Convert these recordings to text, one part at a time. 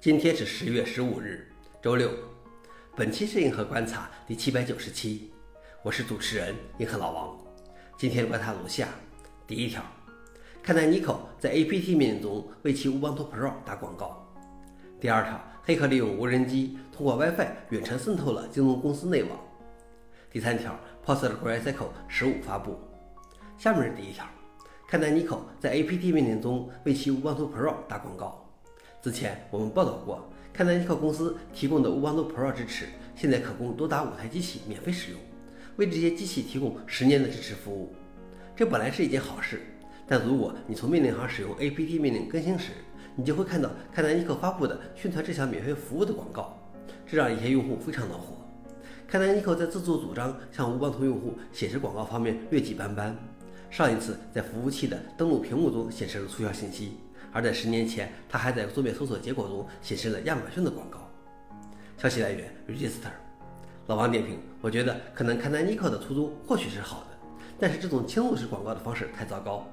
今天是十月十五日，周六。本期是银河观察第七百九十期，我是主持人银河老王。今天观察如下：第一条，看待 Nico 在 APT 命令中为其乌邦图 Pro 打广告。第二条，黑客利用无人机通过 WiFi 远程渗透了京东公司内网。第三条，PostgreSQL 十五发布。下面是第一条，看待 Nico 在 APT 命令中为其乌邦图 Pro 打广告。之前我们报道过，看南尼克公司提供的乌邦图 Pro 支持，现在可供多达五台机器免费使用，为这些机器提供十年的支持服务。这本来是一件好事，但如果你从命令行使用 apt 命令更新时，你就会看到看南尼克发布的宣传这项免费服务的广告，这让一些用户非常恼火。看南尼克在自作主张向乌邦图用户显示广告方面劣迹斑斑，上一次在服务器的登录屏幕中显示了促销信息。而在十年前，他还在桌面搜索结果中显示了亚马逊的广告。消息来源：Register。老王点评：我觉得可能看南尼克的初衷或许是好的，但是这种侵入式广告的方式太糟糕。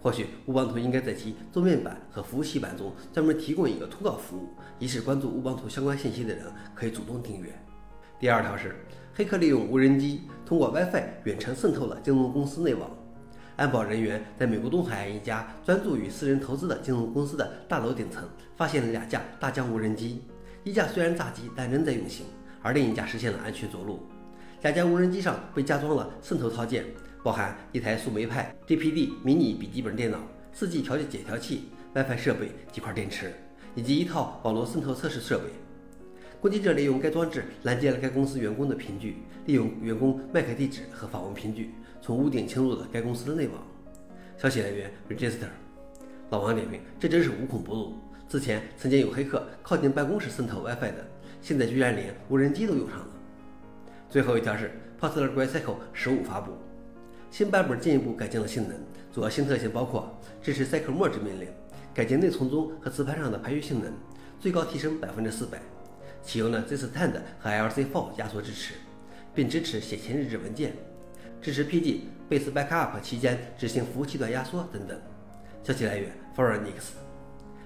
或许乌邦图应该在其桌面版和服务器版中专门提供一个通告服务，以使关注乌邦图相关信息的人可以主动订阅。第二条是，黑客利用无人机通过 WiFi 远程渗透了京东公司内网。安保人员在美国东海岸一家专注于私人投资的金融公司的大楼顶层发现了两架大疆无人机，一架虽然炸机，但仍在运行，而另一架实现了安全着陆。两架无人机上被加装了渗透套件，包含一台树莓派 GPD 迷你笔记本电脑、四 G 调节解调器、WiFi 设备、几块电池，以及一套网络渗透测试设备。攻击者利用该装置拦截了该公司员工的凭据，利用员工麦克地址和访问凭据。从屋顶侵入了该公司的内网。消息来源：Register。老王点评：这真是无孔不入。之前曾经有黑客靠近办公室渗透 WiFi 的，现在居然连无人机都用上了。最后一条是 PostgreSQL 十五发布，新版本进一步改进了性能，主要新特性包括支持 Cycle Merge 命令，改进内存中和磁盘上的排序性能，最高提升百分之四百，启用了 ZStand 和 LZ4 压缩支持，并支持写前日志文件。支持 PG base backup 期间执行服务器端压缩等等。消息来源 f o r e n i x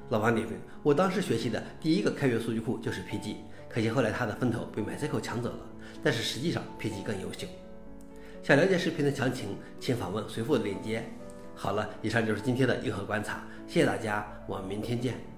老王点评：我当时学习的第一个开源数据库就是 PG，可惜后来它的风头被 MySQL 抢走了。但是实际上 PG 更优秀。想了解视频的详情，请访问随附的链接。好了，以上就是今天的硬核观察，谢谢大家，我们明天见。